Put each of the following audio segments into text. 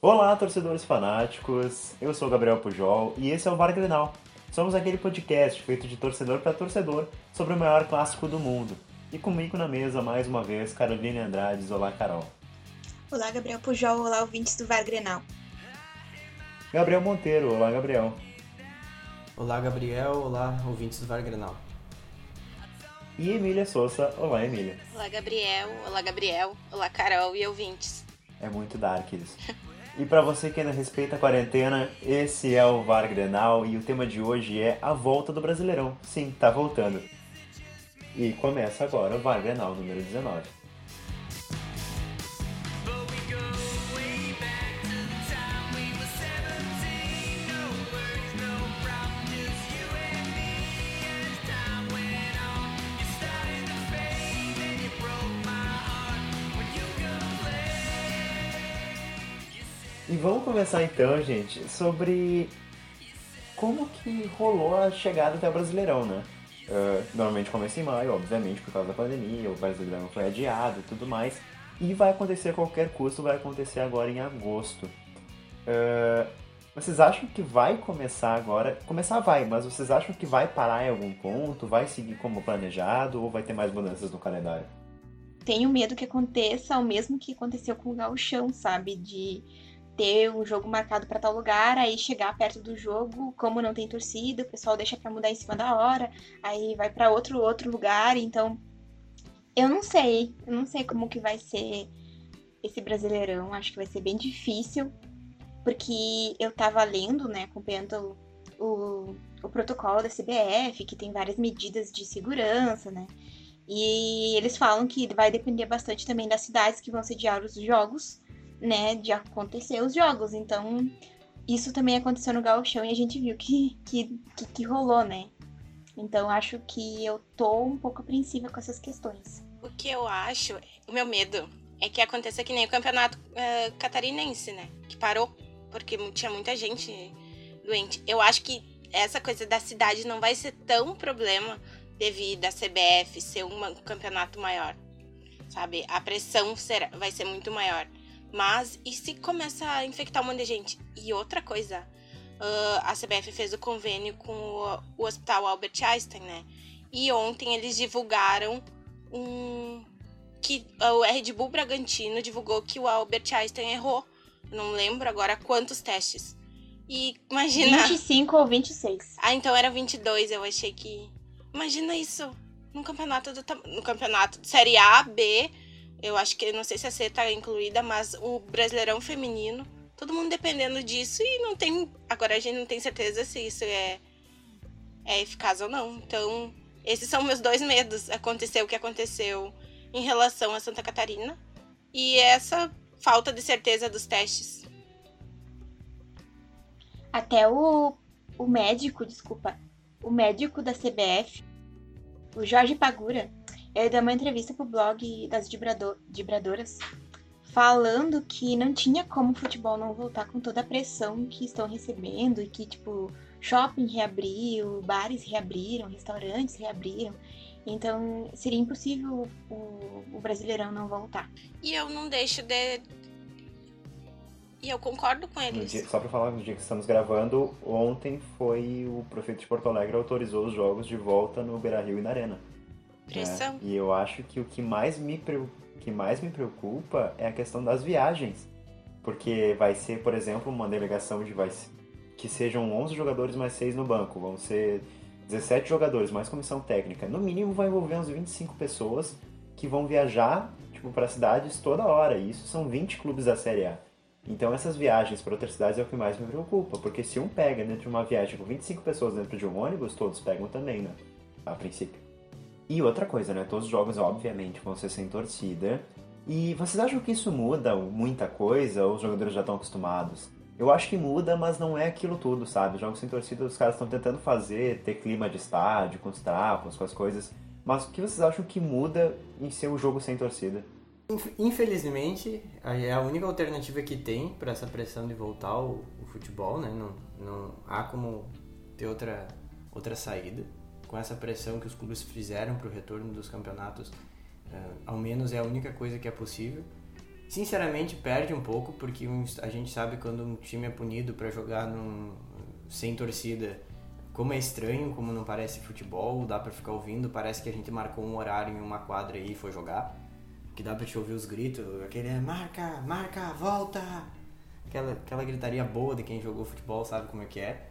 Olá, torcedores fanáticos. Eu sou o Gabriel Pujol e esse é o VAR Grenal. Somos aquele podcast feito de torcedor para torcedor sobre o maior clássico do mundo. E comigo na mesa, mais uma vez, Caroline Andrades. Olá, Carol. Olá, Gabriel Pujol. Olá, ouvintes do VAR Grenal. Gabriel Monteiro. Olá, Gabriel. Olá, Gabriel. Olá, ouvintes do VAR Grenal. E Emília Souza. Olá, Emília. Olá, Gabriel. Olá, Gabriel. Olá, Carol e ouvintes. É muito dark isso. E para você que ainda respeita a quarentena, esse é o VAR Grenal e o tema de hoje é a volta do Brasileirão. Sim, tá voltando. E começa agora o VAR Grenal número 19. Vamos começar então, gente, sobre como que rolou a chegada até o Brasileirão, né? Uh, normalmente começa em maio, obviamente, por causa da pandemia, o Brasileirão foi adiado e tudo mais. E vai acontecer a qualquer custo, vai acontecer agora em agosto. Uh, vocês acham que vai começar agora? Começar vai, mas vocês acham que vai parar em algum ponto? Vai seguir como planejado ou vai ter mais mudanças no calendário? Tenho medo que aconteça o mesmo que aconteceu com o Gauchão, sabe? De ter um jogo marcado para tal lugar, aí chegar perto do jogo, como não tem torcida, o pessoal deixa para mudar em cima da hora, aí vai para outro outro lugar, então eu não sei, eu não sei como que vai ser esse Brasileirão, acho que vai ser bem difícil, porque eu tava lendo, né, acompanhando o, o, protocolo da CBF, que tem várias medidas de segurança, né? E eles falam que vai depender bastante também das cidades que vão sediar os jogos, né, de acontecer os jogos. Então, isso também aconteceu no Gauchão e a gente viu que, que, que, que rolou, né? Então, acho que eu tô um pouco apreensiva com essas questões. O que eu acho, o meu medo, é que aconteça que nem o campeonato uh, catarinense, né? Que parou, porque tinha muita gente doente. Eu acho que essa coisa da cidade não vai ser tão problema devido à CBF ser um campeonato maior, sabe? A pressão será, vai ser muito maior. Mas e se começa a infectar um monte de gente? E outra coisa, uh, a CBF fez o convênio com o, o, Hospital Albert Einstein, né? E ontem eles divulgaram um. que o Red Bull Bragantino divulgou que o Albert Einstein errou. Não lembro agora quantos testes. E imagina. 25 ou 26. Ah, então era 22, eu achei que. Imagina isso. No campeonato do. No campeonato de Série A, B eu acho que, não sei se a C tá incluída, mas o Brasileirão Feminino, todo mundo dependendo disso e não tem. Agora a gente não tem certeza se isso é, é eficaz ou não. Então, esses são meus dois medos. Aconteceu o que aconteceu em relação a Santa Catarina e essa falta de certeza dos testes. Até o, o médico, desculpa, o médico da CBF, o Jorge Pagura, ele deu uma entrevista pro blog das Dibradoras falando que não tinha como o futebol não voltar com toda a pressão que estão recebendo e que, tipo, shopping reabriu, bares reabriram, restaurantes reabriram. Então, seria impossível o, o Brasileirão não voltar. E eu não deixo de. E eu concordo com eles. Dia, só para falar, no dia que estamos gravando, ontem foi o prefeito de Porto Alegre autorizou os jogos de volta no Beira Rio e na Arena. Pressão. Né? E eu acho que o que mais me que mais me preocupa é a questão das viagens. Porque vai ser, por exemplo, uma delegação de vai, que sejam 11 jogadores mais 6 no banco, vão ser 17 jogadores mais comissão técnica. No mínimo vai envolver uns 25 pessoas que vão viajar tipo para cidades toda hora. E isso são 20 clubes da Série A. Então essas viagens para outras cidades é o que mais me preocupa, porque se um pega dentro de uma viagem com 25 pessoas dentro de um ônibus, todos pegam também, né? A princípio. E outra coisa, né? Todos os jogos, obviamente, vão ser sem torcida. E vocês acham que isso muda muita coisa ou os jogadores já estão acostumados? Eu acho que muda, mas não é aquilo tudo, sabe? Os jogos sem torcida, os caras estão tentando fazer, ter clima de estádio, com os trapos, com as coisas. Mas o que vocês acham que muda em ser um jogo sem torcida? Infelizmente, é a única alternativa que tem para essa pressão de voltar o, o futebol, né? Não, não há como ter outra, outra saída com essa pressão que os clubes fizeram para o retorno dos campeonatos, uh, ao menos é a única coisa que é possível. Sinceramente, perde um pouco, porque a gente sabe quando um time é punido para jogar num, sem torcida, como é estranho, como não parece futebol, dá pra ficar ouvindo, parece que a gente marcou um horário em uma quadra e foi jogar, que dá pra te ouvir os gritos, aquele marca, marca, volta, aquela, aquela gritaria boa de quem jogou futebol sabe como é que é.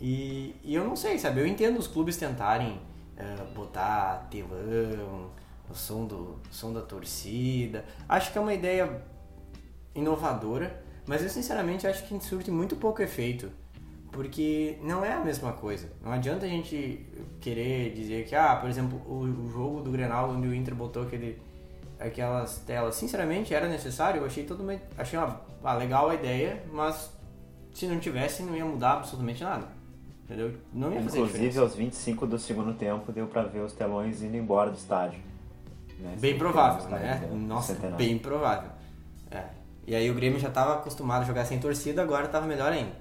E, e eu não sei, sabe, eu entendo os clubes tentarem eh, botar telão, o som, do, som da torcida, acho que é uma ideia inovadora, mas eu sinceramente acho que surte muito pouco efeito, porque não é a mesma coisa. Não adianta a gente querer dizer que, ah, por exemplo, o, jogo do Grenal onde o Inter botou aquele, aquelas telas, sinceramente era necessário, eu achei todo mundo, achei uma, legal a ideia, mas se não tivesse não ia mudar absolutamente nada. Entendeu? Não ia fazer Inclusive, diferença. aos 25 do segundo tempo, deu pra ver os telões indo embora do estádio. né? Bem provável, né? Nossa, Centenário. bem provável. É. E aí o Grêmio já tava acostumado a jogar sem torcida, agora tava melhor ainda.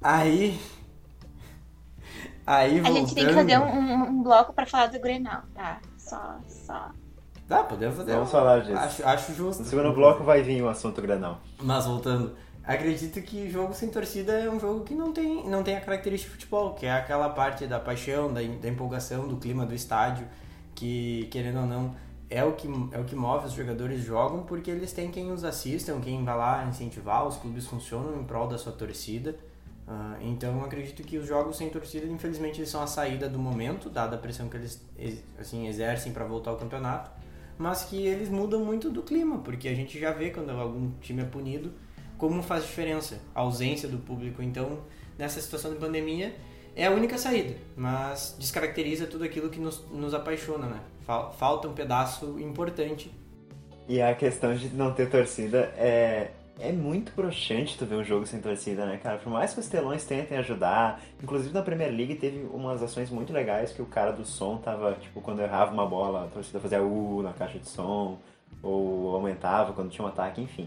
Aí. Aí A voltando... gente tem que fazer um, um- bloco pra falar do Grenal, tá? Só, só. Dá, podemos fazer. Vamos falar disso. Acho, acho justo. No segundo bloco vai vir o assunto Granal. Mas voltando, acredito que jogo sem torcida é um jogo que não tem, não tem a característica de futebol, que é aquela parte da paixão, da, da empolgação, do clima do estádio, que querendo ou não é o que é o que move os jogadores jogam porque eles têm quem os assistam, quem vai lá incentivar, os clubes funcionam em prol da sua torcida. Ah, então acredito que os jogos sem torcida, infelizmente, eles são a saída do momento, dada a pressão que eles assim exercem para voltar ao campeonato, mas que eles mudam muito do clima, porque a gente já vê quando algum time é punido como faz diferença a ausência do público. Então, nessa situação de pandemia, é a única saída, mas descaracteriza tudo aquilo que nos, nos apaixona, né? Fal- Falta um pedaço importante. E a questão de não ter torcida é. É muito broxante tu ver um jogo sem torcida, né, cara? Por mais que os telões tentem ajudar, inclusive na Premier League teve umas ações muito legais que o cara do som tava, tipo, quando errava uma bola, a torcida fazia U na caixa de som, ou aumentava quando tinha um ataque, enfim.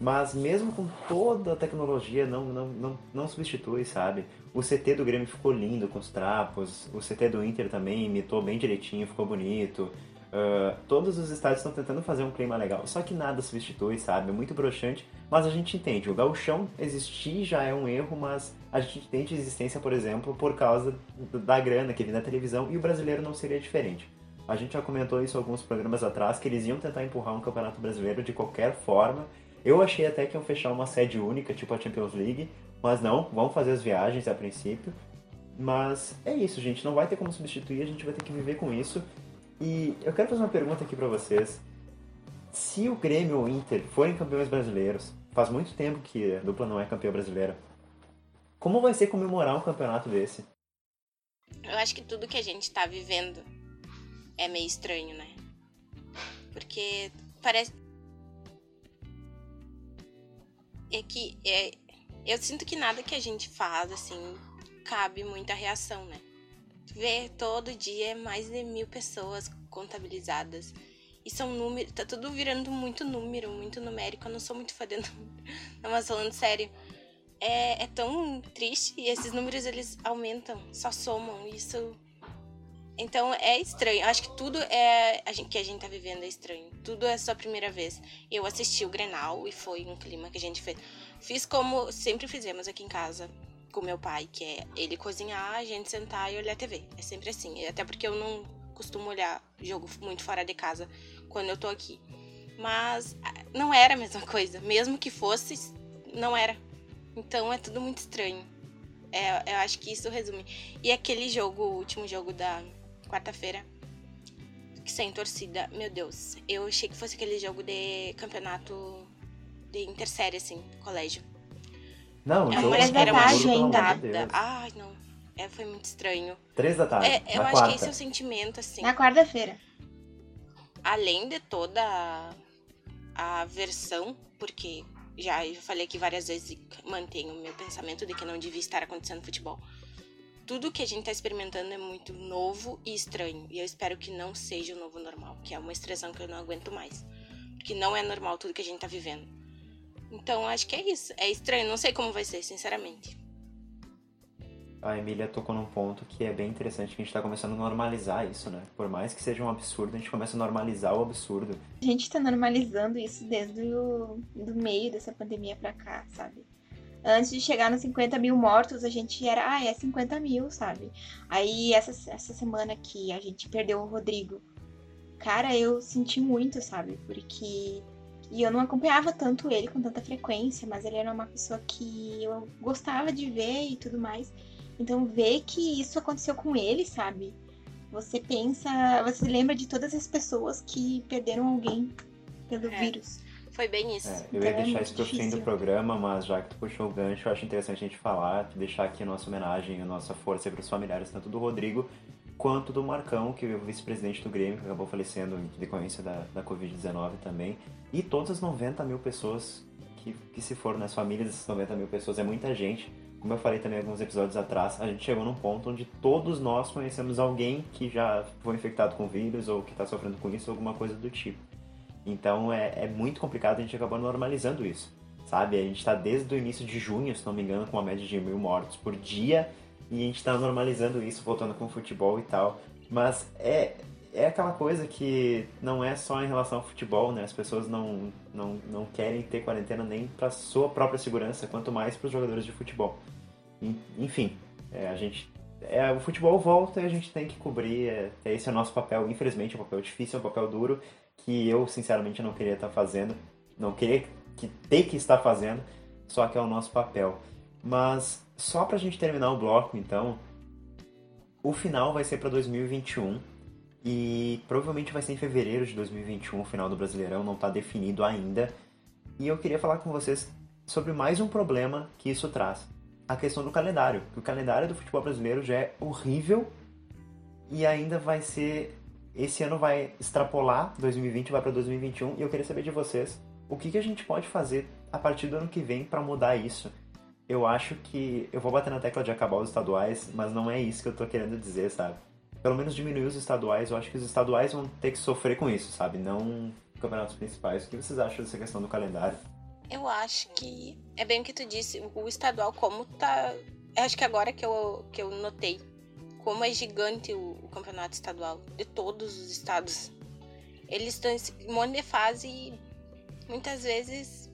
Mas mesmo com toda a tecnologia, não, não, não, não substitui, sabe? O CT do Grêmio ficou lindo com os trapos, o CT do Inter também imitou bem direitinho, ficou bonito. Ah, todos os estádios estão tentando fazer um clima legal, só que nada substitui, sabe? É muito broxante, mas a gente entende. O gauchão existir já é um erro, mas a gente entende a existência, por exemplo, por causa da grana que vem da televisão e o brasileiro não seria diferente. A gente já comentou isso alguns programas atrás, que eles iam tentar empurrar um campeonato brasileiro de qualquer forma. Eu achei até que iam fechar uma sede única, tipo a Champions League, mas não, vão fazer as viagens a princípio. Mas é isso, gente, não vai ter como substituir, a gente vai ter que viver com isso. E eu quero fazer uma pergunta aqui pra vocês. Se o Grêmio ou o Inter forem campeões brasileiros, faz muito tempo que a dupla não é campeã brasileira, como vai ser comemorar um campeonato desse? Eu acho que tudo que a gente tá vivendo é meio estranho, né? Porque parece. É que. É... Eu sinto que nada que a gente faz, assim, cabe muita reação, né? Vê todo dia mais de mil pessoas contabilizadas. E são números. Tá tudo virando muito número, muito numérico. Eu não sou muito fã de número. Não, mas falando sério. É, é tão triste e esses números eles aumentam, só somam. Isso. Então é estranho. Eu acho que tudo é a gente, que a gente tá vivendo é estranho. Tudo é sua primeira vez. Eu assisti o Grenal e foi um clima que a gente fez. Fiz como sempre fizemos aqui em casa com meu pai, que é ele cozinhar, a gente sentar e olhar TV. É sempre assim. Até porque eu não costumo olhar jogo muito fora de casa quando eu tô aqui. Mas ah, não era a mesma coisa. Mesmo que fosse, não era. Então é tudo muito estranho. É, eu acho que isso resume. E aquele jogo, o último jogo da quarta-feira, sem torcida, meu Deus. Eu achei que fosse aquele jogo de campeonato de intersérie, assim, colégio. Não, É uma três da era uma. Deus. Ai, não. É, foi muito estranho. Três da tarde, É, eu acho quarta. que esse é o sentimento, assim. Na quarta-feira. além de toda a, a versão, porque já eu falei aqui várias vezes e mantenho o meu pensamento de que não devia estar acontecendo futebol. Tudo que a gente está experimentando é muito novo e estranho. E eu espero que não seja o novo normal, que é uma expressão que eu não aguento mais. Porque não é normal tudo que a gente está vivendo. Então acho que é isso. É estranho, não sei como vai ser, sinceramente. a Emília tocou num ponto que é bem interessante, que a gente está começando a normalizar isso, né? Por mais que seja um absurdo, a gente começa a normalizar o absurdo. A gente está normalizando isso desde o do meio dessa pandemia pra cá, sabe? Antes de chegar nos 50 mil mortos, a gente era, ah, é 50 mil, sabe? Aí essa, essa semana que a gente perdeu o Rodrigo, cara, eu senti muito, sabe? Porque. E eu não acompanhava tanto ele com tanta frequência, mas ele era uma pessoa que eu gostava de ver e tudo mais. Então, ver que isso aconteceu com ele, sabe? Você pensa, você lembra de todas as pessoas que perderam alguém pelo É. vírus. Foi bem isso. É, eu ia é deixar muito isso pro fim do programa, mas já que tu puxou o gancho, eu acho interessante a gente falar, deixar aqui a nossa homenagem, a nossa força para os familiares, tanto do Rodrigo quanto do Marcão, que é o vice-presidente do Grêmio, que acabou falecendo em decorrência da, da Covid-19 também, e todas as 90 mil pessoas que, que se foram, né, as famílias dessas 90 mil pessoas, é muita gente. Como eu falei também alguns episódios atrás, a gente chegou num ponto onde todos nós conhecemos alguém que já foi infectado com vírus ou que está sofrendo com isso, alguma coisa do tipo. Então é, é muito complicado, a gente acabou normalizando isso, sabe? A gente está desde o início de junho, se não me engano, com uma média de mil mortos por dia e a gente está normalizando isso, voltando com o futebol e tal. Mas é, é aquela coisa que não é só em relação ao futebol, né? As pessoas não, não, não querem ter quarentena nem para sua própria segurança, quanto mais para os jogadores de futebol. En- Enfim, é, a gente é, o futebol volta e a gente tem que cobrir. É, esse é o nosso papel, infelizmente, é um papel difícil, é um papel duro que eu sinceramente não queria estar fazendo, não queria que ter que estar fazendo, só que é o nosso papel. Mas só pra gente terminar o bloco, então, o final vai ser para 2021 e provavelmente vai ser em fevereiro de 2021 o final do Brasileirão, não está definido ainda. E eu queria falar com vocês sobre mais um problema que isso traz. A questão do calendário. O calendário do futebol brasileiro já é horrível e ainda vai ser. Esse ano vai extrapolar 2020, vai para 2021 e eu queria saber de vocês o que, que a gente pode fazer a partir do ano que vem para mudar isso. Eu acho que. Eu vou bater na tecla de acabar os estaduais, mas não é isso que eu tô querendo dizer, sabe? Pelo menos diminuir os estaduais, eu acho que os estaduais vão ter que sofrer com isso, sabe? Não campeonatos principais. O que vocês acham dessa questão do calendário? Eu acho que é bem o que tu disse, o estadual como tá. Eu acho que agora que eu, que eu notei como é gigante o, o campeonato estadual de todos os estados. Eles estão em um monte de fase e muitas vezes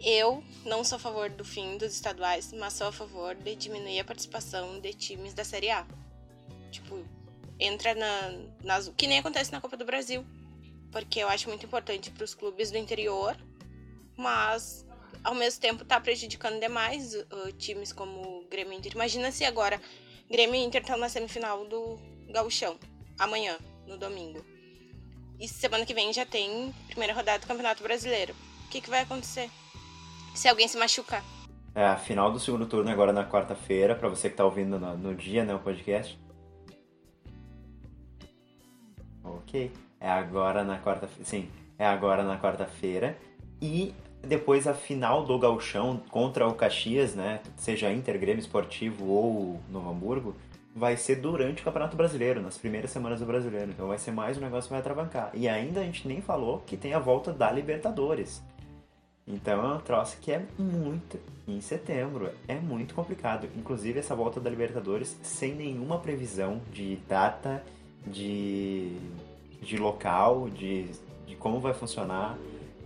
eu não sou a favor do fim dos estaduais, mas sou a favor de diminuir a participação de times da Série A. Tipo, entra na, nas. Que nem acontece na Copa do Brasil. Porque eu acho muito importante para os clubes do interior mas ao mesmo tempo tá prejudicando demais uh, times como o Grêmio Inter. Imagina se agora Grêmio e Inter estão na semifinal do Gauchão, amanhã, no domingo. E semana que vem já tem primeira rodada do Campeonato Brasileiro. O que, que vai acontecer? Se alguém se machucar? É a final do segundo turno agora na quarta-feira, para você que tá ouvindo no, no dia, né, o podcast. Ok. É agora na quarta-feira. Sim, é agora na quarta-feira. E depois a final do Gauchão contra o Caxias, né? Seja Inter, Grêmio Esportivo ou Novo Hamburgo, vai ser durante o Campeonato Brasileiro, nas primeiras semanas do Brasileiro. Então vai ser mais um negócio que vai atravancar. E ainda a gente nem falou que tem a volta da Libertadores. Então é um troço que é muito em setembro, é muito complicado. Inclusive essa volta da Libertadores sem nenhuma previsão de data, de, de local, de, de como vai funcionar.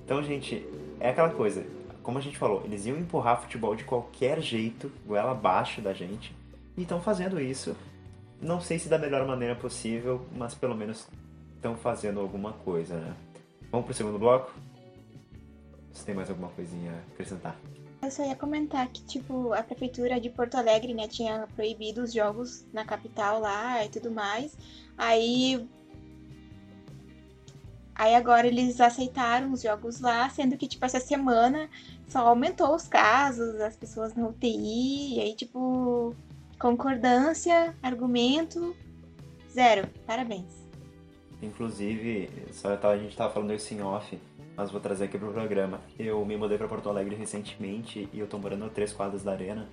Então, gente, é aquela coisa, como a gente falou, eles iam empurrar futebol de qualquer jeito, goela abaixo da gente, e estão fazendo isso. Não sei se da melhor maneira possível, mas pelo menos estão fazendo alguma coisa, né? Vamos pro segundo bloco? Você tem mais alguma coisinha a acrescentar? Eu só ia comentar que, tipo, a prefeitura de Porto Alegre, né, tinha proibido os jogos na capital lá e tudo mais. Aí. Aí agora eles aceitaram os jogos lá, sendo que, tipo, essa semana só aumentou os casos, as pessoas na UTI, e aí, tipo, concordância, argumento, zero. Parabéns. Inclusive, só a gente tava falando isso em off, mas vou trazer aqui pro programa. Eu me mudei pra Porto Alegre recentemente e eu tô morando a três quadras da arena,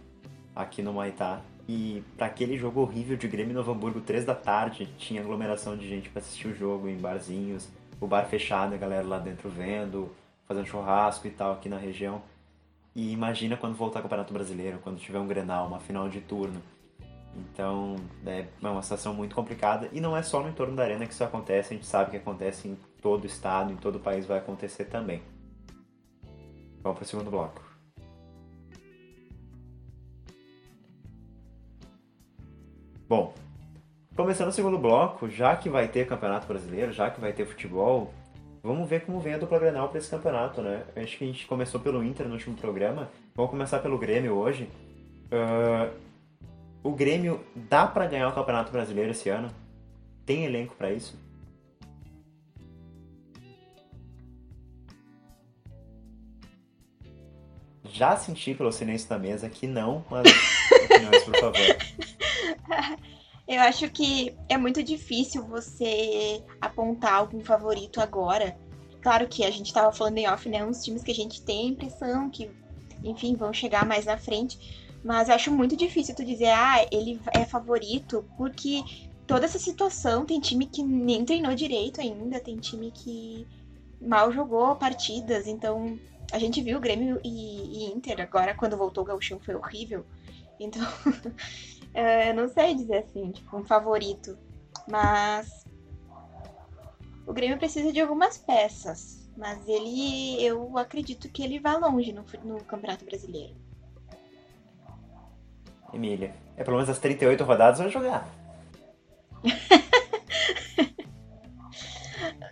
aqui no Maitá. E pra aquele jogo horrível de Grêmio Novo Hamburgo, três da tarde, tinha aglomeração de gente pra assistir o jogo em barzinhos, o bar fechado, a galera lá dentro vendo, fazendo churrasco e tal aqui na região. E imagina quando voltar ao Campeonato Brasileiro, quando tiver um Grenal, uma final de turno. Então, é uma situação muito complicada. E não é só no entorno da arena que isso acontece, a gente sabe que acontece em todo o estado, em todo o país vai acontecer também. Vamos para o segundo bloco. Bom, começando o segundo bloco, já que vai ter campeonato brasileiro, já que vai ter futebol, vamos ver como vem a dupla Grenal para esse campeonato, né? Acho que a gente começou pelo Inter no último programa, vamos começar pelo Grêmio hoje. Uh, o Grêmio dá para ganhar o Campeonato Brasileiro esse ano? Tem elenco para isso? Já senti pelo silêncio da mesa que não, mas opiniões, por favor. Eu acho que é muito difícil você apontar algum favorito agora. Claro que a gente estava falando em off, né? Uns times que a gente tem a impressão que, enfim, vão chegar mais na frente. Mas eu acho muito difícil tu dizer, ah, ele é favorito, porque toda essa situação tem time que nem treinou direito ainda, tem time que mal jogou partidas, então a gente viu o Grêmio e, e Inter agora, quando voltou o Gauchão, foi horrível. Então, eu não sei dizer assim, tipo, um favorito. Mas o Grêmio precisa de algumas peças. Mas ele, eu acredito que ele vai longe no, no Campeonato Brasileiro. Emília. É pelo menos as 38 rodadas vai jogar.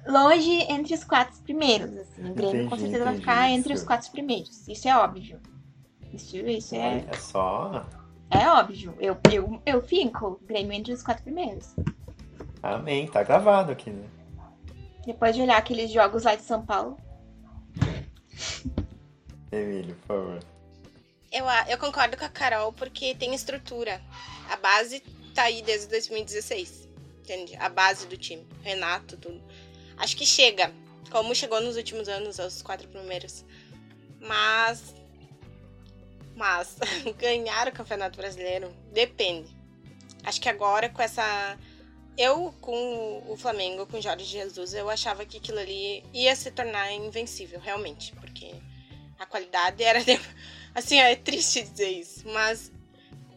Longe entre os quatro primeiros, assim. O Grêmio entendi, com certeza vai ficar isso. entre os quatro primeiros. Isso é óbvio. Isso, isso é. É só. É óbvio. Eu, eu, eu fico Grêmio entre os quatro primeiros. Amém. Tá gravado aqui, né? Depois de olhar aqueles jogos lá de São Paulo. Emílio, por favor. Eu, eu concordo com a Carol porque tem estrutura. A base tá aí desde 2016. Entende? A base do time. Renato, tudo. Acho que chega. Como chegou nos últimos anos, aos quatro primeiros. Mas. Mas ganhar o Campeonato Brasileiro depende. Acho que agora com essa. Eu, com o Flamengo, com o Jorge Jesus, eu achava que aquilo ali ia se tornar invencível, realmente. Porque a qualidade era. De Assim, é triste dizer isso, mas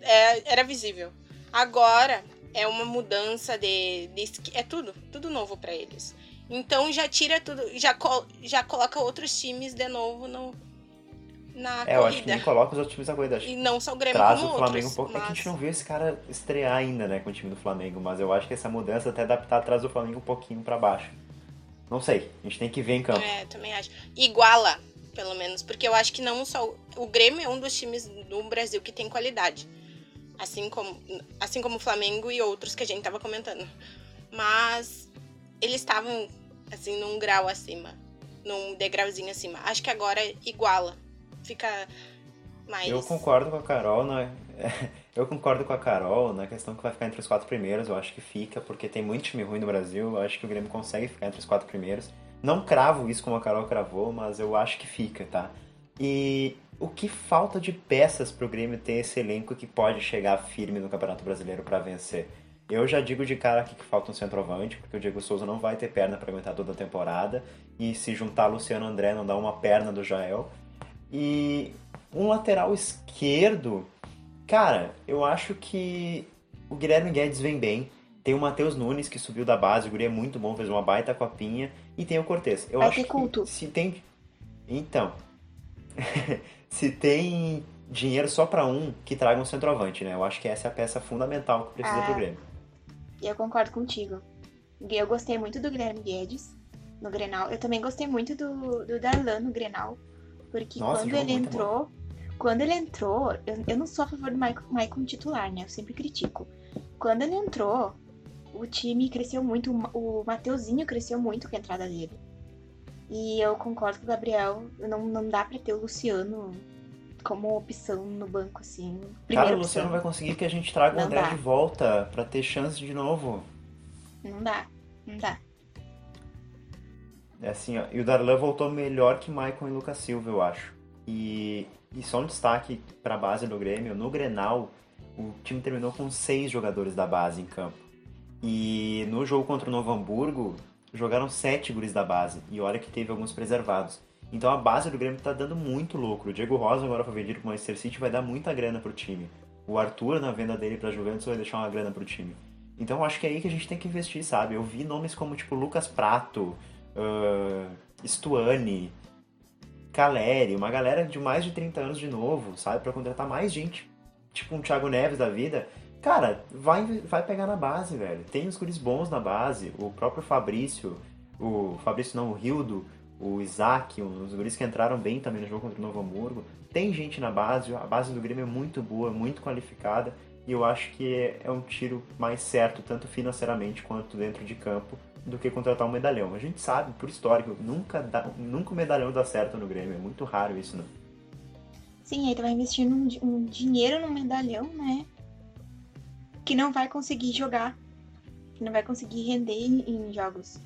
é, era visível. Agora é uma mudança de, de é tudo, tudo novo para eles. Então já tira tudo, já, já coloca outros times de novo no, na é, corrida. eu acho que nem coloca os outros times na corrida. E não só o Grêmio Traz o Flamengo outros, um pouco. mas... É que a gente não viu esse cara estrear ainda, né, com o time do Flamengo, mas eu acho que essa mudança até adaptar traz o Flamengo um pouquinho para baixo. Não sei, a gente tem que ver em campo. É, também acho. Iguala pelo menos, porque eu acho que não só o Grêmio é um dos times do Brasil que tem qualidade, assim como assim como o Flamengo e outros que a gente tava comentando. Mas eles estavam assim num grau acima, num degrauzinho acima. Acho que agora iguala. Fica mais Eu concordo com a Carol, né? Eu concordo com a Carol na questão que vai ficar entre os quatro primeiros, eu acho que fica, porque tem muito time ruim no Brasil, eu acho que o Grêmio consegue ficar entre os quatro primeiros. Não cravo isso como a Carol cravou, mas eu acho que fica, tá? E o que falta de peças pro Grêmio ter esse elenco que pode chegar firme no Campeonato Brasileiro para vencer? Eu já digo de cara aqui que falta um centroavante, porque o Diego Souza não vai ter perna para aguentar toda a temporada. E se juntar Luciano André não dá uma perna do Jael. E um lateral esquerdo, cara, eu acho que o Guilherme Guedes vem bem. Tem o Matheus Nunes, que subiu da base, o guri é muito bom, fez uma baita copinha. E tem o Cortez. Eu Vai acho ter culto. que se tem... Então, se tem dinheiro só para um, que traga um centroavante, né? Eu acho que essa é a peça fundamental que precisa é, pro Grêmio. Eu concordo contigo. Eu gostei muito do Guilherme Guedes no Grenal. Eu também gostei muito do, do Darlan no Grenal. Porque Nossa, quando ele entrou... Bom. Quando ele entrou, eu, eu não sou a favor do Maicon titular, né? Eu sempre critico. Quando ele entrou, o time cresceu muito, o Mateuzinho cresceu muito com a entrada dele. E eu concordo com o Gabriel, não, não dá pra ter o Luciano como opção no banco, assim. Cara, o Luciano vai conseguir que a gente traga não o André dá. de volta para ter chance de novo. Não dá, não dá. É assim, ó, e o Darlan voltou melhor que Maicon e Lucas Silva, eu acho. E, e só um destaque para a base do Grêmio, no Grenal, o time terminou com seis jogadores da base em campo. E no jogo contra o Novo Hamburgo, jogaram sete guris da base. E olha que teve alguns preservados. Então a base do Grêmio tá dando muito lucro. O Diego Rosa agora foi vendido pro Manchester City vai dar muita grana pro time. O Arthur, na venda dele pra Juventus, vai deixar uma grana pro time. Então acho que é aí que a gente tem que investir, sabe? Eu vi nomes como, tipo, Lucas Prato, uh, Stuani, Caleri, uma galera de mais de 30 anos de novo, sabe? Pra contratar mais gente. Tipo um Thiago Neves da vida. Cara, vai, vai pegar na base, velho. Tem os guris bons na base. O próprio Fabrício, o Fabrício não, o Rildo, o Isaac, os guris que entraram bem também no jogo contra o Novo Hamburgo. Tem gente na base, a base do Grêmio é muito boa, muito qualificada. E eu acho que é um tiro mais certo, tanto financeiramente quanto dentro de campo, do que contratar um medalhão. A gente sabe, por histórico, nunca, dá, nunca o medalhão dá certo no Grêmio. É muito raro isso, né? Sim, aí tu vai investir um, um dinheiro no medalhão, né? Que não vai conseguir jogar. Que não vai conseguir render em, em jogos.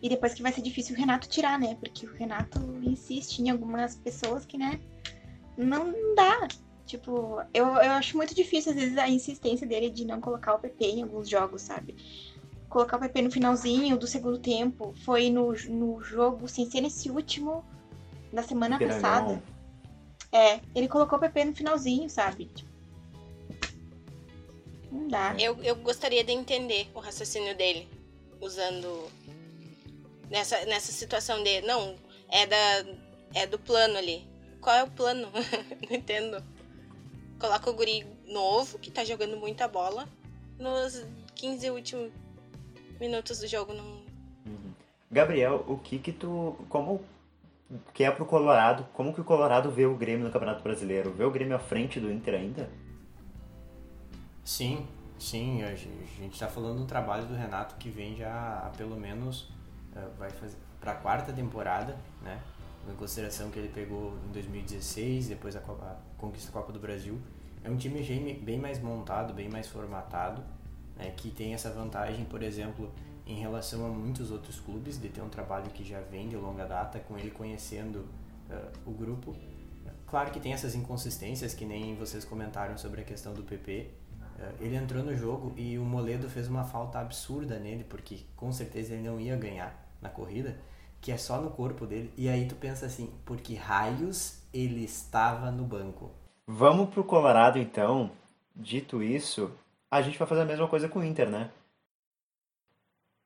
E depois que vai ser difícil o Renato tirar, né? Porque o Renato insiste em algumas pessoas que, né? Não dá. Tipo, eu, eu acho muito difícil, às vezes, a insistência dele de não colocar o PP em alguns jogos, sabe? Colocar o PP no finalzinho do segundo tempo. Foi no, no jogo, sem ser nesse último, da semana passada. É, ele colocou o PP no finalzinho, sabe? Não dá. Eu, eu gostaria de entender o raciocínio dele, usando. Nessa, nessa situação de. Não, é, da, é do plano ali. Qual é o plano? não entendo coloca o guri novo, que tá jogando muita bola, nos 15 últimos minutos do jogo. Não... Uhum. Gabriel, o que que tu... Como que é pro Colorado, como que o Colorado vê o Grêmio no Campeonato Brasileiro? Vê o Grêmio à frente do Inter ainda? Sim, sim. A gente tá falando de um trabalho do Renato que vem já há pelo menos... Eh, vai fazer pra quarta temporada, né? em consideração que ele pegou em 2016, depois a, Copa, a conquista da Copa do Brasil. É um time bem mais montado, bem mais formatado, né, que tem essa vantagem, por exemplo, em relação a muitos outros clubes, de ter um trabalho que já vem de longa data, com ele conhecendo uh, o grupo. Claro que tem essas inconsistências, que nem vocês comentaram sobre a questão do PP. Uh, ele entrou no jogo e o Moledo fez uma falta absurda nele, porque com certeza ele não ia ganhar na corrida que é só no corpo dele. E aí tu pensa assim, por que raios ele estava no banco? Vamos pro Colorado então. Dito isso, a gente vai fazer a mesma coisa com o Inter, né?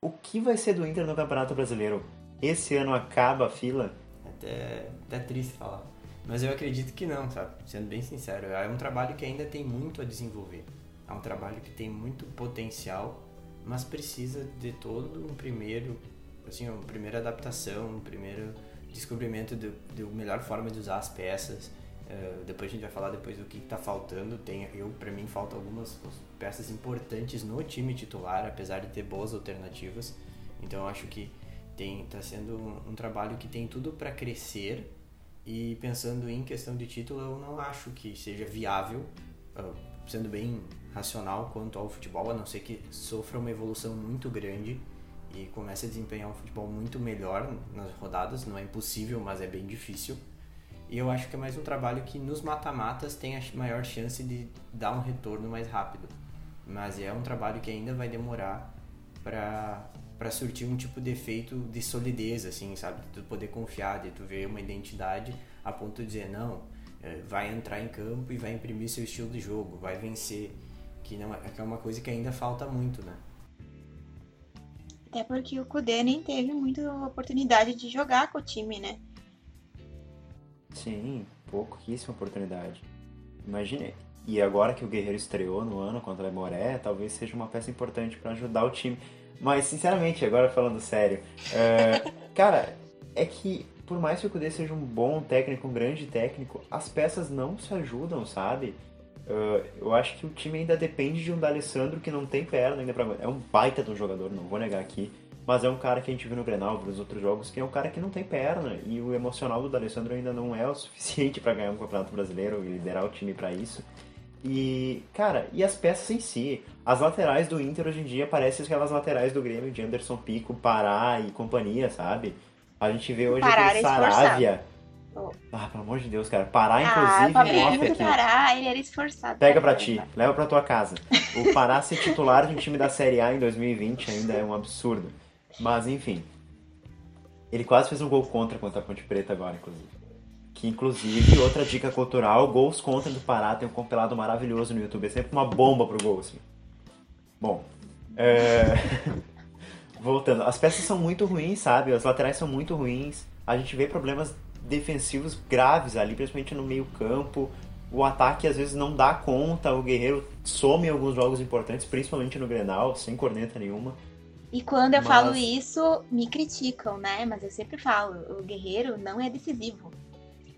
O que vai ser do Inter no Campeonato Brasileiro? Esse ano acaba a fila? Até, até triste falar. Mas eu acredito que não, sabe? Sendo bem sincero. É um trabalho que ainda tem muito a desenvolver. É um trabalho que tem muito potencial, mas precisa de todo um primeiro assim, a primeira adaptação, o primeiro descobrimento da de, de melhor forma de usar as peças. Uh, depois a gente vai falar depois do que está faltando. Tem, eu para mim faltam algumas peças importantes no time titular, apesar de ter boas alternativas. Então eu acho que tem está sendo um, um, trabalho que tem tudo para crescer. E pensando em questão de título, eu não acho que seja viável, uh, sendo bem racional quanto ao futebol, a não ser que sofra uma evolução muito grande e começa a desempenhar um futebol muito melhor nas rodadas. Não é impossível, mas é bem difícil. E eu acho que é mais um trabalho que nos mata-matas tem a maior chance de dar um retorno mais rápido. Mas é um trabalho que ainda vai demorar para surtir um tipo de efeito de solidez, assim, sabe? De tu poder confiar, de tu ver uma identidade a ponto de dizer, não, é, vai entrar em campo e vai imprimir seu estilo de jogo, vai vencer. Que, não, é, que é uma coisa que ainda falta muito, né? Até porque o Kudê nem teve muita oportunidade de jogar com o time, né? Sim, pouquíssima oportunidade. Imagine. E agora que o Guerreiro estreou no ano contra a Moré, talvez seja uma peça importante para ajudar o time. Mas, sinceramente, agora falando sério, é... cara, é que por mais que o Kudê seja um bom técnico, um grande técnico, as peças não se ajudam, sabe? Uh, eu acho que o time ainda depende de um D'Alessandro que não tem perna ainda pra... É um baita de um jogador, não vou negar aqui. Mas é um cara que a gente viu no Grenal, nos outros jogos, que é um cara que não tem perna. E o emocional do D'Alessandro ainda não é o suficiente para ganhar um campeonato brasileiro e liderar o time para isso. E, cara, e as peças em si? As laterais do Inter hoje em dia parecem aquelas laterais do Grêmio de Anderson Pico, Pará e companhia, sabe? A gente vê hoje aquele Saravia. Ah, pelo amor de Deus, cara. Pará, ah, inclusive, ah, mostra aqui. Pará, ele era esforçado. Pega pra ti, leva pra tua casa. O Pará ser titular de um time da Série A em 2020 ainda é um absurdo. Mas, enfim. Ele quase fez um gol contra contra a Ponte Preta agora, inclusive. Que inclusive, outra dica cultural, gols contra do Pará tem um compilado maravilhoso no YouTube. É sempre uma bomba pro gol, assim. Bom, é... voltando. As peças são muito ruins, sabe? As laterais são muito ruins. A gente vê problemas defensivos graves ali, principalmente no meio campo. O ataque às vezes não dá conta, o Guerreiro some em alguns jogos importantes, principalmente no Grenal, sem corneta nenhuma. E quando eu Mas- falo isso, me criticam, né? Mas eu sempre falo, o Guerreiro não é decisivo.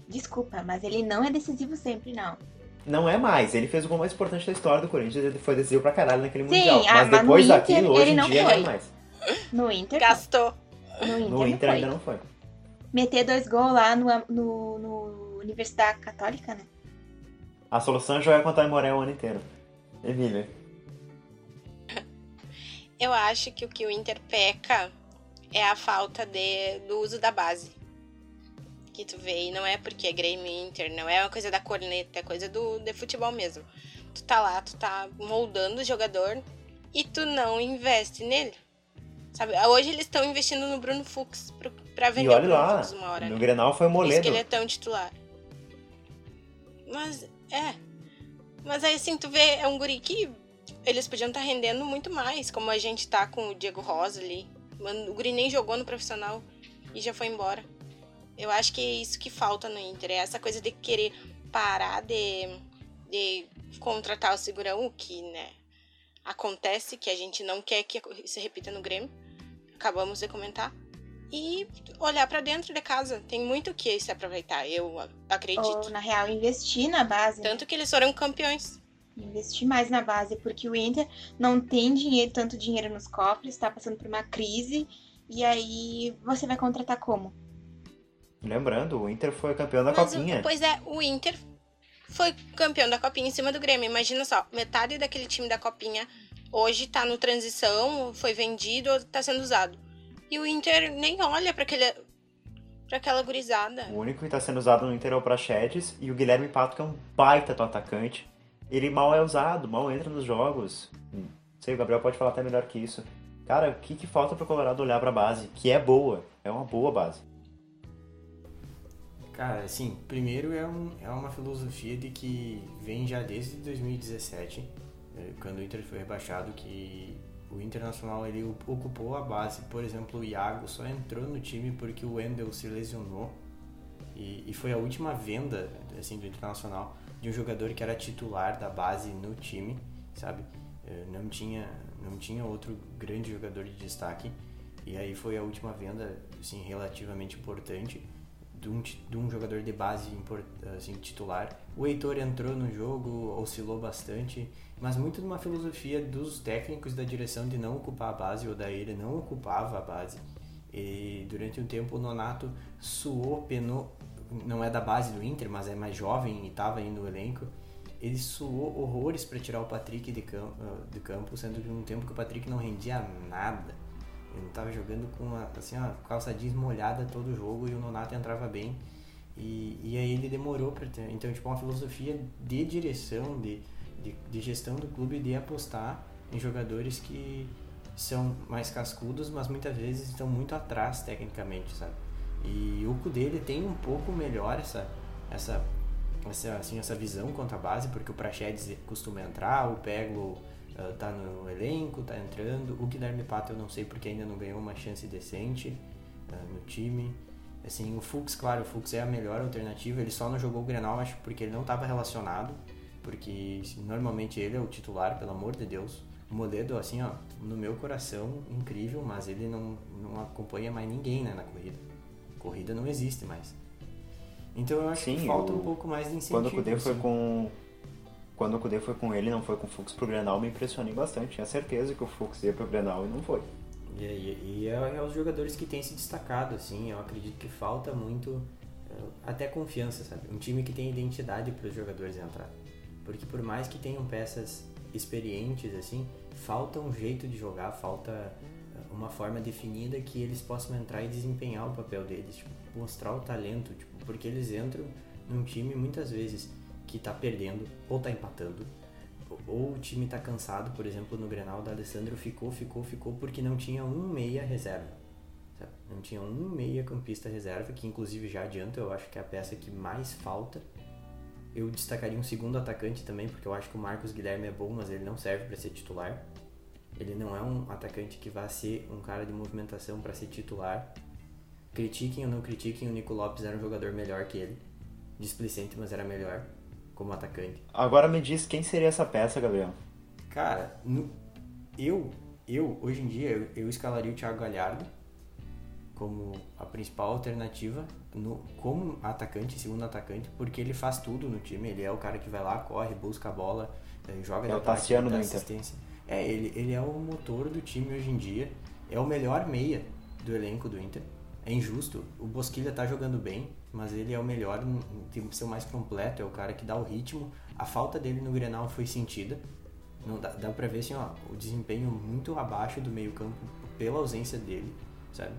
Desculpa, mas ele não é decisivo sempre, não. Não é mais, ele fez o gol mais importante da história do Corinthians, ele foi decisivo pra caralho naquele Sim, Mundial. ah, mas depois Inter, daquilo, hoje ele em não dia, não foi. é mais. No Inter, Gastou. não. no Inter, No não Inter foi. ainda não foi. Meter dois gols lá no, no, no Universidade Católica, né? A solução é jogar contra a Imoré o ano inteiro. Emília. Eu acho que o que o Inter peca é a falta de, do uso da base. Que tu vê, e não é porque é Grêmio e Inter, não é uma coisa da corneta, é coisa do de futebol mesmo. Tu tá lá, tu tá moldando o jogador e tu não investe nele. Sabe? Hoje eles estão investindo no Bruno Fux pro- pra E vender o olha Bruno lá, Fux uma hora. no né? Grenal foi o Por isso que ele é tão titular. Mas, é. Mas aí, assim, tu vê, é um guri que eles podiam estar rendendo muito mais, como a gente tá com o Diego Rosa ali. Mano, o guri nem jogou no profissional e já foi embora. Eu acho que é isso que falta no Inter, é essa coisa de querer parar de, de contratar o segurão, que, né, acontece, que a gente não quer que se repita no Grêmio. Acabamos de comentar e olhar pra dentro de casa. Tem muito o que se aproveitar, eu acredito. Ou, na real, investir na base. né? Tanto que eles foram campeões. Investir mais na base, porque o Inter não tem dinheiro, tanto dinheiro nos cofres, tá passando por uma crise. E aí você vai contratar como? Lembrando, o Inter foi campeão da Mas, Copinha. pois é, o Inter foi campeão da Copinha em cima do Grêmio. Imagina só, metade daquele time da Copinha hoje tá no transição, foi vendido ou tá sendo usado. E o Inter nem olha pra aquele para aquela gurizada. O único que está sendo usado no Inter é o Prachedes e o Guilherme Pato, que é um baita do atacante. Ele mal é usado, mal entra nos jogos. Hum, sei, o Gabriel pode falar até melhor que isso. Cara, o que, que falta pro Colorado olhar pra base? Que é boa, é uma boa base. Cara, assim, primeiro é, um, é uma filosofia de que vem já desde 2017, eh, quando o Inter foi rebaixado, que o Internacional ele ocupou a base. Por exemplo, o Iago só entrou no time porque o Wendel se lesionou e, e foi a última venda assim, do Internacional de um jogador que era titular da base no time, sabe? Eh, Não tinha, não tinha outro grande jogador de destaque e aí foi a última venda assim, relativamente importante de um, de um jogador de base assim, titular. O Heitor entrou no jogo, oscilou bastante, mas muito de uma filosofia dos técnicos da direção de não ocupar a base, ou daí ele não ocupava a base. E durante um tempo o Nonato suou, penou, não é da base do Inter, mas é mais jovem e estava aí no elenco. Ele suou horrores para tirar o Patrick de campo, de campo, sendo que num tempo que o Patrick não rendia nada. Ele tava jogando com a, assim, ó, calça jeans molhada todo o jogo e o Nonato entrava bem. E, e aí ele demorou para ter. Então, tipo, uma filosofia de direção, de, de, de gestão do clube de apostar em jogadores que são mais cascudos, mas muitas vezes estão muito atrás tecnicamente, sabe? E o Kudê, tem um pouco melhor essa, essa, essa, assim, essa visão contra a base, porque o Praxedes costuma entrar, o Peglo Uh, tá no elenco, tá entrando. O Guilherme Pato eu não sei porque ainda não ganhou uma chance decente uh, no time. Assim, o Fux, claro, o Fux é a melhor alternativa. Ele só não jogou o Grenal, acho, porque ele não estava relacionado. Porque assim, normalmente ele é o titular, pelo amor de Deus. O Moledo, assim, ó, no meu coração, incrível, mas ele não, não acompanha mais ninguém né, na corrida. Corrida não existe mais. Então eu acho Sim, que falta o- um pouco mais de incentivo. Quando o Kudê foi assim. com. Quando o Kudê foi com ele, não foi com o Fux pro Grenal, me impressionei bastante. Tinha certeza que o Fux ia pro Grenal e não foi. E, e, e é, é os jogadores que têm se destacado, assim, eu acredito que falta muito eh, até confiança, sabe? Um time que tem identidade para os jogadores entrar. Porque por mais que tenham peças experientes, assim, falta um jeito de jogar, falta uma forma definida que eles possam entrar e desempenhar o papel deles, tipo, mostrar o talento, tipo, porque eles entram num time muitas vezes que tá perdendo ou tá empatando, ou o time tá cansado, por exemplo, no Grenal da Alessandro ficou, ficou, ficou porque não tinha um meia reserva. sabe? Não tinha um meia campista reserva, que inclusive já adianta, eu acho que é a peça que mais falta. Eu destacaria um segundo atacante também, porque eu acho que o Marcos Guilherme é bom, mas ele não serve para ser titular. Ele não é um atacante que vai ser um cara de movimentação para ser titular. Critiquem ou não critiquem, o Nico Lopes era um jogador melhor que ele. Displicente, mas era melhor como atacante. Agora me diz quem seria essa peça, Gabriel. Cara, no, eu, eu, hoje em dia, eu, eu escalaria o Thiago Galhardo como a principal alternativa no, como atacante, segundo atacante, porque ele faz tudo no time. Ele é o cara que vai lá, corre, busca a bola, eh, joga É o Tassiano dá do Inter. É, ele, ele é o motor do time hoje em dia. É o melhor meia do elenco do Inter. É injusto. O Bosquilha tá jogando bem, mas ele é o melhor, em- em- tem que ser o mais completo, é o cara que dá o ritmo. A falta dele no Grenal foi sentida. Não dá, dá pra ver assim, ó, o desempenho muito abaixo do meio-campo pela ausência dele, sabe?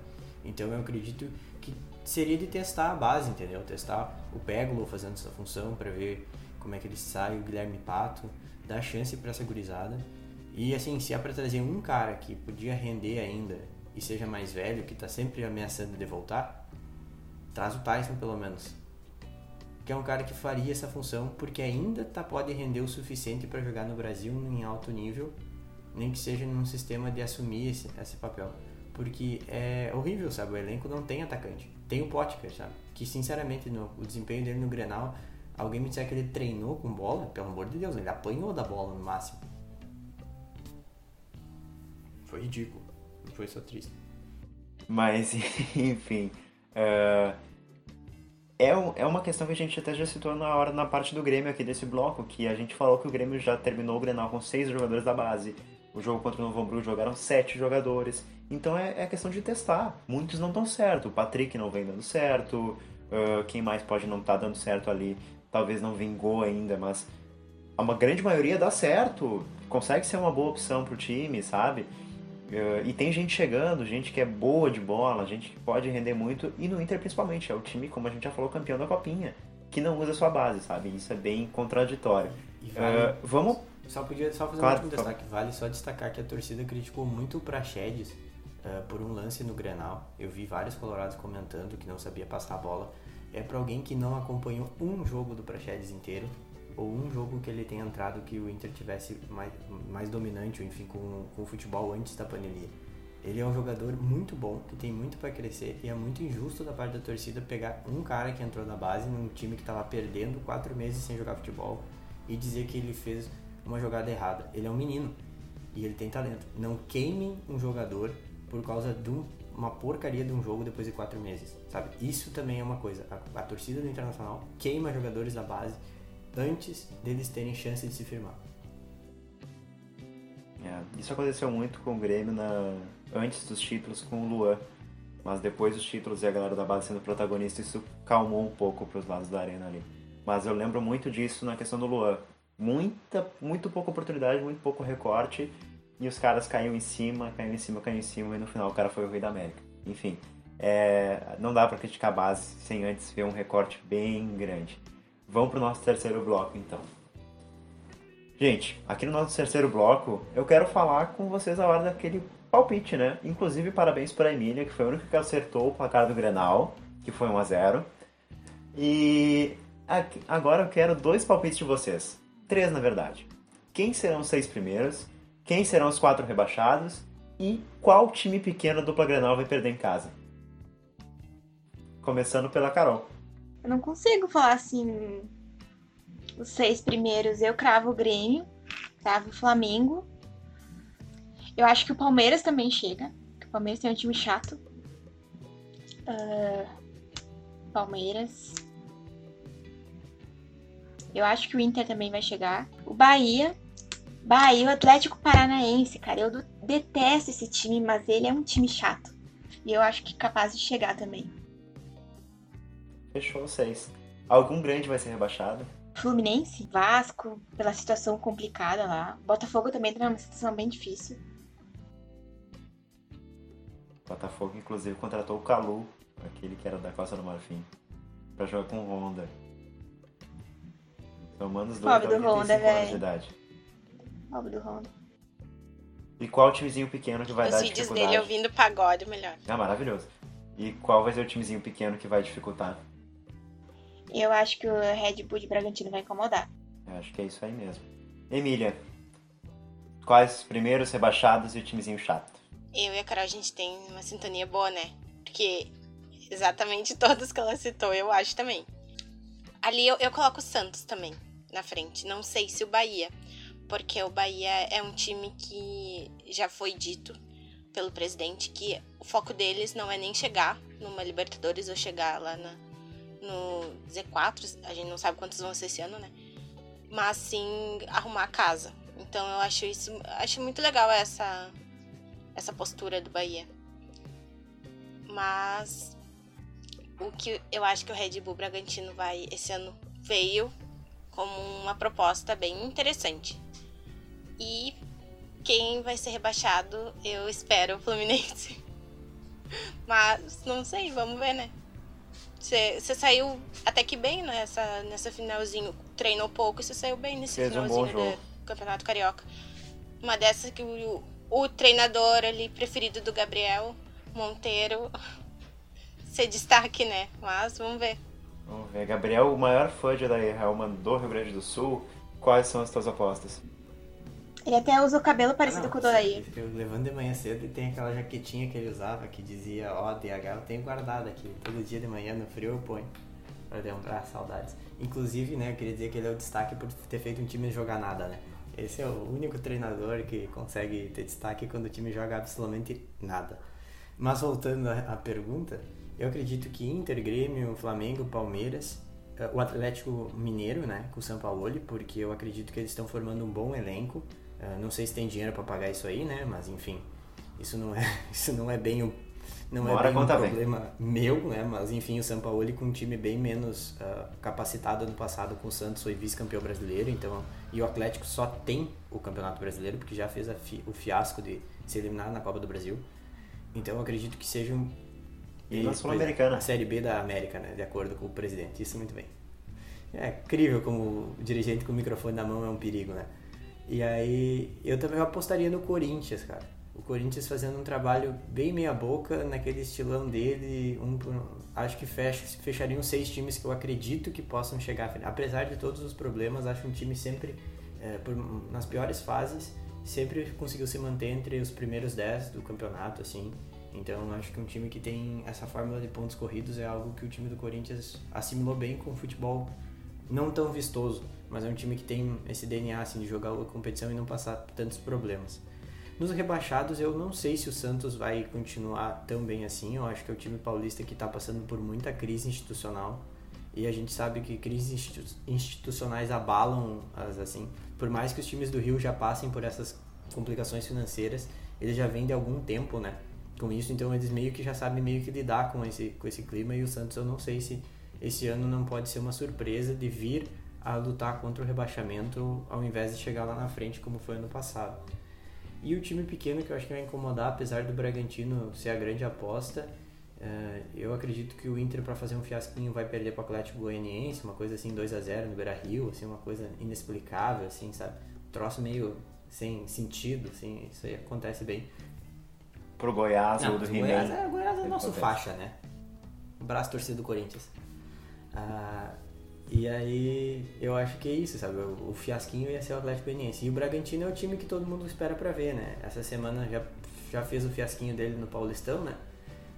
Então eu acredito que seria de testar a base, entendeu? Testar o Pégolo fazendo essa função pra ver como é que ele sai, o Guilherme Pato, dar chance pra essa gurizada. E assim, se é pra trazer um cara que podia render ainda e seja mais velho, que tá sempre ameaçando de voltar, traz o Tyson pelo menos. Que é um cara que faria essa função porque ainda tá, pode render o suficiente para jogar no Brasil em alto nível, nem que seja num sistema de assumir esse, esse papel. Porque é horrível, sabe? O elenco não tem atacante. Tem o Potker, sabe? Que sinceramente no, o desempenho dele no Grenal, alguém me disser que ele treinou com bola, pelo amor de Deus, ele apanhou da bola no máximo. Foi ridículo. Foi só triste. Mas, enfim. é, É, um- é uma questão que a gente até já citou na hora na parte do Grêmio aqui desse bloco, que a gente falou que o Grêmio já terminou o Grenal com seis jogadores da base. O jogo contra o Novo Hamburgo jogaram sete jogadores. Então é, é questão de testar. Muitos não dão certo. O Patrick não vem dando certo. ah, quem mais pode não estar dando certo ali? Talvez não vingou ainda, mas uma grande maioria dá certo. Consegue ser uma boa opção pro time, sabe? Uh, e tem gente chegando, gente que é boa de bola, gente que pode render muito, e no Inter principalmente, é o time, como a gente já falou, campeão da Copinha, que não usa sua base, sabe? Isso é bem contraditório. Vale, Uh, vamos. Só podia só fazer Claro, um destaque. Vale só destacar que a torcida criticou muito o Praxedes eh, por um lance no Grenal. Eu vi vários colorados comentando que não sabia passar a bola. É pra alguém que não acompanhou um jogo do Praxedes inteiro ou um jogo que ele tenha entrado que o Inter tivesse mais, mais dominante, enfim, com, com o futebol antes da pandemia. Ele é um jogador muito bom, que tem muito para crescer e é muito injusto da parte da torcida pegar um cara que entrou na base num time que estava perdendo quatro meses sem jogar futebol e dizer que ele fez uma jogada errada. Ele é um menino e ele tem talento. Não queimem um jogador por causa de um- uma porcaria de um jogo depois de quatro meses, sabe? Isso também é uma coisa. A, a torcida do Internacional queima jogadores da base antes deles terem chance de se firmar. é, isso aconteceu muito com o Grêmio na, antes dos títulos com o Luan. Mas depois dos títulos e a galera da base sendo protagonista, isso calmou um pouco pros lados da arena ali. Mas eu lembro muito disso na questão do Luan. Muita, muito pouca oportunidade, muito pouco recorte. E os caras caíam em cima, caíam em cima, caíam em cima. E no final o cara foi o rei da América. Enfim, é, não dá pra criticar a base sem antes ver um recorte bem grande. Vamos pro nosso terceiro bloco então. Gente, aqui no nosso terceiro bloco, eu quero falar com vocês a hora daquele palpite, né? Inclusive, parabéns para a Emília, que foi a única que acertou o placar do Grenal, que foi 1 a 0 E aqui- agora eu quero dois palpites de vocês. Três, na verdade. Quem serão os seis primeiros? Quem serão os quatro rebaixados? E qual time pequeno a dupla Grenal vai perder em casa? Começando pela Carol. Eu não consigo falar assim. Os seis primeiros. Eu cravo o Grêmio, cravo o Flamengo. Eu acho que o Palmeiras também chega. O Palmeiras tem um time chato. Ah, Palmeiras. Eu acho que o Inter também vai chegar. O Bahia. Bahia, o Atlético Paranaense, cara. Eu detesto esse time, mas ele é um time chato. E eu acho que capaz de chegar também. Fechou os seis. Algum grande vai ser rebaixado? Fluminense, Vasco, pela situação complicada lá. Botafogo também tá numa situação bem difícil. Botafogo, inclusive, contratou o Calu, aquele que era da Costa do Marfim, pra jogar com o Honda. Somando os dois Pobre do 85 Honda, velho. Pobre do Honda. E qual timezinho pequeno que vai Os dar vídeos dificuldade? dele ouvindo pagode, melhor. Ah, maravilhoso. E qual vai ser o timezinho pequeno que vai dificultar? Eu acho que o Red Bull de Bragantino vai incomodar. Eu acho que é isso aí mesmo. Emília, quais os primeiros rebaixados e o timezinho chato? Eu e a Carol, a gente tem uma sintonia boa, né? Porque exatamente todos que ela citou, eu acho também. Ali eu, eu coloco o Santos também na frente. Não sei se o Bahia. Porque o Bahia é um time que já foi dito pelo presidente que o foco deles não é nem chegar numa Libertadores ou chegar lá na, no Z4. A gente não sabe quantos vão ser esse ano, né? Mas sim arrumar a casa. Então eu acho isso. Acho muito legal essa, essa postura do Bahia. Mas o que eu acho que o Red Bull Bragantino vai esse ano veio como uma proposta bem interessante. E quem vai ser rebaixado, eu espero o Fluminense. Mas não sei, vamos ver, né? Você saiu até que bem nessa, nessa finalzinho. Treinou pouco e você saiu bem nesse Fez um finalzinho bom jogo. do Campeonato Carioca. Uma dessas que o, o treinador ali preferido do Gabriel Monteiro ser destaque, né? Mas vamos ver. Vamos ver. Gabriel, o maior fã de Odair Helman do Rio Grande do Sul, quais são as tuas apostas? Ele até usa o cabelo Ah, parecido não, com o do Daí. Eu levanto de manhã cedo e tem aquela jaquetinha que ele usava que dizia ODH, eu tenho guardado aqui. Todo dia de manhã no frio eu ponho. Pra lembrar saudades. Inclusive, né, eu queria dizer que ele é o destaque por ter feito um time jogar nada, né? Esse é o único treinador que consegue ter destaque quando o time joga absolutamente nada. Mas voltando à à pergunta, eu acredito que Inter, Grêmio, Flamengo, Palmeiras, eh, o Atlético Mineiro, né, com o São Paulo, porque eu acredito que eles estão formando um bom elenco. Eh, Não sei se tem dinheiro para pagar isso aí, né, mas enfim, isso não é, isso não é bem o não Uma é bem um conta bem. problema meu, né? Mas enfim, o São Paulo com um time bem menos ah, capacitado ano passado com o Santos foi vice-campeão brasileiro, então e o Atlético só tem o Campeonato Brasileiro porque já fez fi- o fiasco de ser eliminado na Copa do Brasil. Então eu acredito que seja um E na é, Sul-Americana. a Série B da América, né? De acordo com o presidente. Isso muito bem. É incrível como o dirigente com o microfone na mão é um perigo, né? E aí eu também apostaria no Corinthians, cara. O Corinthians fazendo um trabalho bem meia boca, naquele estilão dele, um, acho que fecha, fechariam seis times que eu acredito que possam chegar. Apesar de todos os problemas, acho um time sempre, é, por- nas piores fases, sempre conseguiu se manter entre os primeiros dez do campeonato, assim. Então acho que um time que tem essa fórmula de pontos corridos é algo que o time do Corinthians assimilou bem com o futebol não tão vistoso, mas é um time que tem esse DNA assim, de jogar a competição e não passar tantos problemas. Nos rebaixados, eu não sei se o Santos vai continuar tão bem assim. Eu acho que é o time paulista que está passando por muita crise institucional. E a gente sabe que crises institu- institucionais abalam as assim. Por mais que os times do Rio já passem por essas complicações financeiras, eles já vêm de algum tempo, né? Com isso, então eles meio que já sabem meio que lidar com esse, com esse clima. E o Santos, eu não sei se esse ano não pode ser uma surpresa de vir a lutar contra o rebaixamento ao invés de chegar lá na frente como foi ano passado. E o time pequeno que eu acho que vai incomodar, apesar do Bragantino ser a grande aposta, eh, eu acredito que o Inter para fazer um fiasquinho vai perder para o Atlético Goianiense, uma coisa assim 2 a 0 no Beira-Rio, assim, uma coisa inexplicável, assim, sabe? Troço meio sem sentido, assim, isso aí acontece bem. Pro Goiás Não, ou do mas o Goiás, é, o Goiás é Ele nosso acontece. faixa, né? O braço torcido do Corinthians. Ah, e aí, eu acho que é isso, sabe? O, fiasquinho ia ser o Atlético Goianiense. E o Bragantino é o time que todo mundo espera pra ver, né? Essa semana já, já fez o fiasquinho dele no Paulistão, né?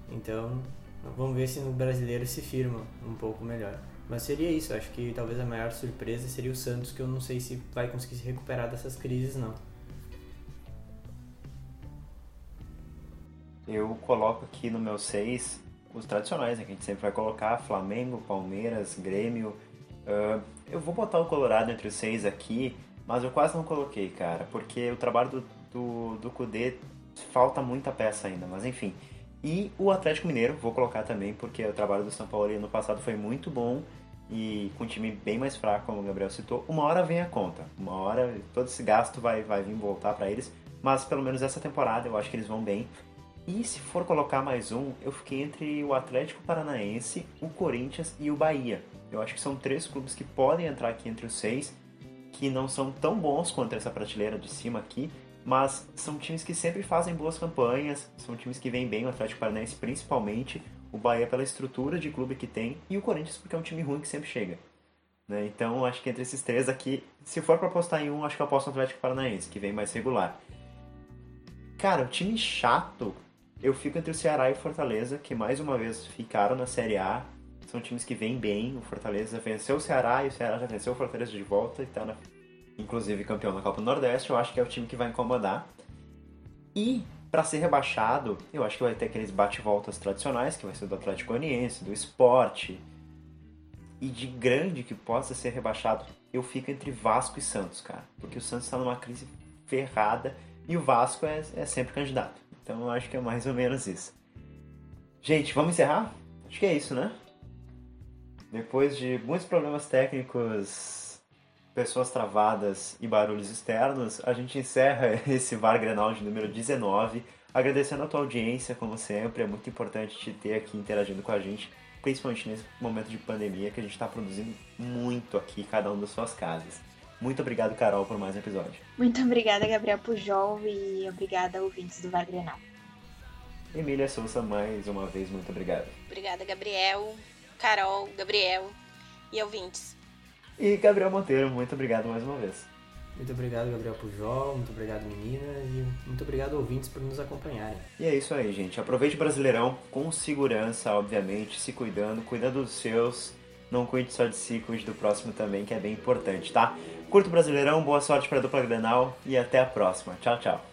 Então, vamos ver se no brasileiro se firma um pouco melhor. Mas seria isso, acho que talvez a maior surpresa seria o Santos, que eu não sei se vai conseguir se recuperar dessas crises, não. Eu coloco aqui no meu 6 os tradicionais, né, que a gente sempre vai colocar: Flamengo, Palmeiras, Grêmio. Ah, eu vou botar o Colorado entre os seis aqui, mas eu quase não coloquei, cara, porque o trabalho do, do, do Kudê falta muita peça ainda, mas enfim. E o Atlético Mineiro, vou colocar também, porque o trabalho do São Paulo no passado foi muito bom e com um time bem mais fraco, como o Gabriel citou. Uma hora vem a conta, uma hora todo esse gasto vai, vai vir voltar para eles, mas pelo menos essa temporada eu acho que eles vão bem. E se for colocar mais um, eu fiquei entre o Atlético Paranaense, o Corinthians e o Bahia. Eu acho que são três clubes que podem entrar aqui entre os seis, que não são tão bons quanto essa prateleira de cima aqui, Mas são times que sempre fazem boas campanhas, são times que vêm bem, o Atlético Paranaense principalmente, o Bahia pela estrutura de clube que tem, e o Corinthians porque é um time ruim que sempre chega. Né? Então acho que entre esses três aqui, se for para apostar em um, acho que eu aposto no Atlético Paranaense, que vem mais regular. Cara, o time chato, eu fico entre o Ceará e o Fortaleza, que mais uma vez ficaram na Série A. São times que vêm bem. O Fortaleza venceu o Ceará e o Ceará já venceu o Fortaleza de volta e tá na, inclusive campeão da Copa do Nordeste. Eu acho que é o time que vai incomodar. E para ser rebaixado, eu acho que vai ter aqueles bate-voltas tradicionais, que vai ser do Atlético Goianiense, do Esporte. E de grande que possa ser rebaixado, eu fico entre Vasco e Santos, cara. Porque o Santos está numa crise ferrada e o Vasco é, é sempre candidato. Então eu acho que é mais ou menos isso. Gente, vamos encerrar? Acho que é isso, né? Depois de muitos problemas técnicos, pessoas travadas e barulhos externos, a gente encerra esse VAR Grenal de número 19. Agradecendo a tua audiência, como sempre, é muito importante te ter aqui interagindo com a gente, principalmente nesse momento de pandemia que a gente está produzindo muito aqui, cada um das suas casas. Muito obrigado, Carol, por mais um episódio. Muito obrigada, Gabriel Pujol, e obrigada, ouvintes do VAR Grenal. Emília Souza, mais uma vez, muito obrigado. Obrigada, Gabriel, Carol, Gabriel e ouvintes. E Gabriel Monteiro, muito obrigado mais uma vez. Muito obrigado, Gabriel Pujol, muito obrigado, meninas, e muito obrigado, ouvintes, por nos acompanharem. E é isso aí, gente. Aproveite o Brasileirão com segurança, obviamente, se cuidando, cuidando dos seus. Não cuide só de si, cuide do próximo também, que é bem importante, tá? Curto Brasileirão, boa sorte para a dupla Grenal e até a próxima. Tchau, tchau.